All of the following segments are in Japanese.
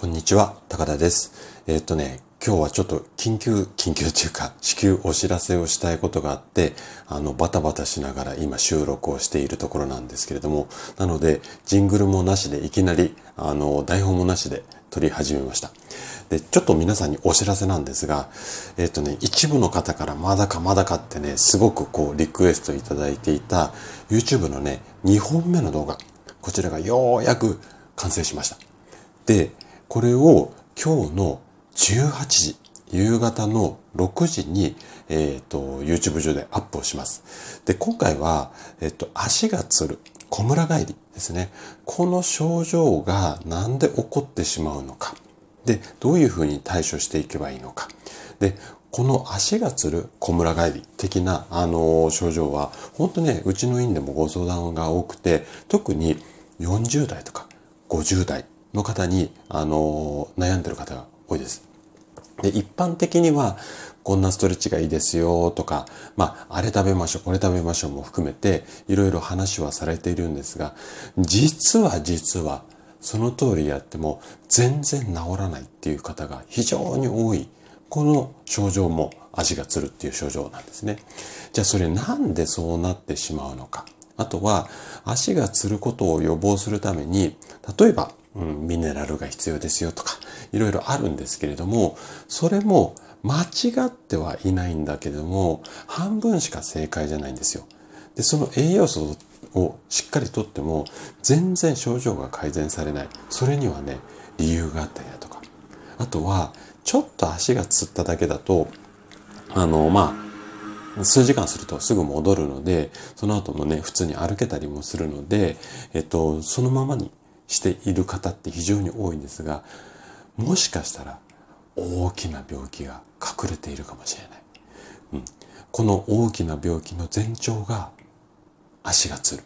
こんにちは、高田です。えー、っとね、今日はちょっと緊急、緊急というか、至急お知らせをしたいことがあって、あの、バタバタしながら今収録をしているところなんですけれども、なので、ジングルもなしでいきなり、あの、台本もなしで撮り始めました。で、ちょっと皆さんにお知らせなんですが、えっ、とね、一部の方からまだかまだかってね、すごくこう、リクエストいただいていた YouTube のね、2本目の動画、こちらがようやく完成しました。で、これを今日の18時、夕方の6時に、えっ、ー、と、YouTube 上でアップをします。で、今回は、えっ、ー、と、足がつる、小村帰りですね。この症状がなんで起こってしまうのか。で、どういうふうに対処していけばいいのか。で、この足がつる小村帰り的な、あの症状は、本当ね、うちの院でもご相談が多くて、特に40代とか50代の方に、あの、悩んでる方が多いです。で、一般的には、こんなストレッチがいいですよとか、まあ、あれ食べましょう、これ食べましょうも含めて、いろいろ話はされているんですが、実は実は、その通りやっても全然治らないっていう方が非常に多い。この症状も足がつるっていう症状なんですね。じゃあそれなんでそうなってしまうのか。あとは足がつることを予防するために、例えばうん、ミネラルが必要ですよとか、いろいろあるんですけれども、それも間違ってはいないんだけども、半分しか正解じゃないんですよ。で、その栄養素をしっかりとっても、全然症状が改善されない。それにはね、理由があったりだとか。あとは、ちょっと足がつっただけだと、あの、まあ、数時間するとすぐ戻るので、その後もね、普通に歩けたりもするので、えっと、そのままにしている方って非常に多いんですが、もしかしたら大きな病気が隠れているかもしれない。うん、この大きな病気の前兆が足がつる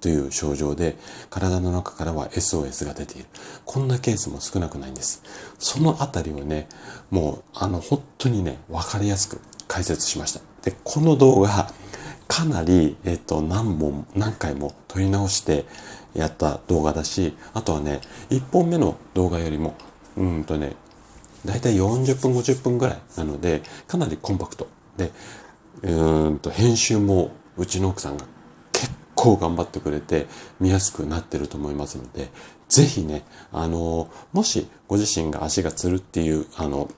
という症状で体の中からは SOS が出ている。こんなケースも少なくないんです。そのあたりをね、もうあの本当にね、わかりやすく解説しました。で、この動画、かなり、えっと、何本、何回も撮り直して、やった動画だし、あとはね、1本目の動画よりも、うんとね、だいたい40分、50分ぐらいなので、かなりコンパクト。で、うんと、編集もうちの奥さんが結構頑張ってくれて見やすくなってると思いますので、ぜひね、あの、もしご自身が足がつるっていう、あの、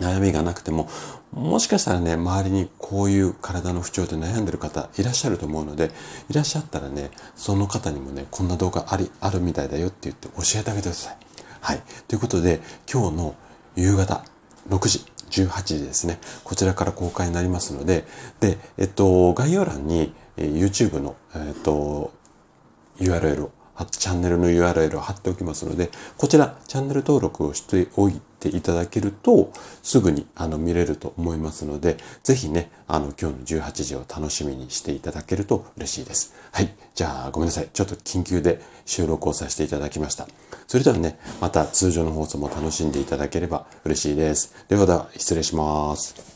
悩みがなくても、もしかしたらね、周りにこういう体の不調で悩んでる方いらっしゃると思うので、いらっしゃったらね、その方にもね、こんな動画あり、あるみたいだよって言って教えてあげてください。はい。ということで、今日の夕方6時、18時ですね。こちらから公開になりますので、で、えっと、概要欄に、え YouTube の、えっと、URL をチャンネルの URL を貼っておきますので、こちら、チャンネル登録をしておいてていただけると、すぐにあの見れると思いますので、ぜひね、あの、今日の18時を楽しみにしていただけると嬉しいです。はい。じゃあ、ごめんなさい。ちょっと緊急で収録をさせていただきました。それではね、また通常の放送も楽しんでいただければ嬉しいです。ではでは、失礼します。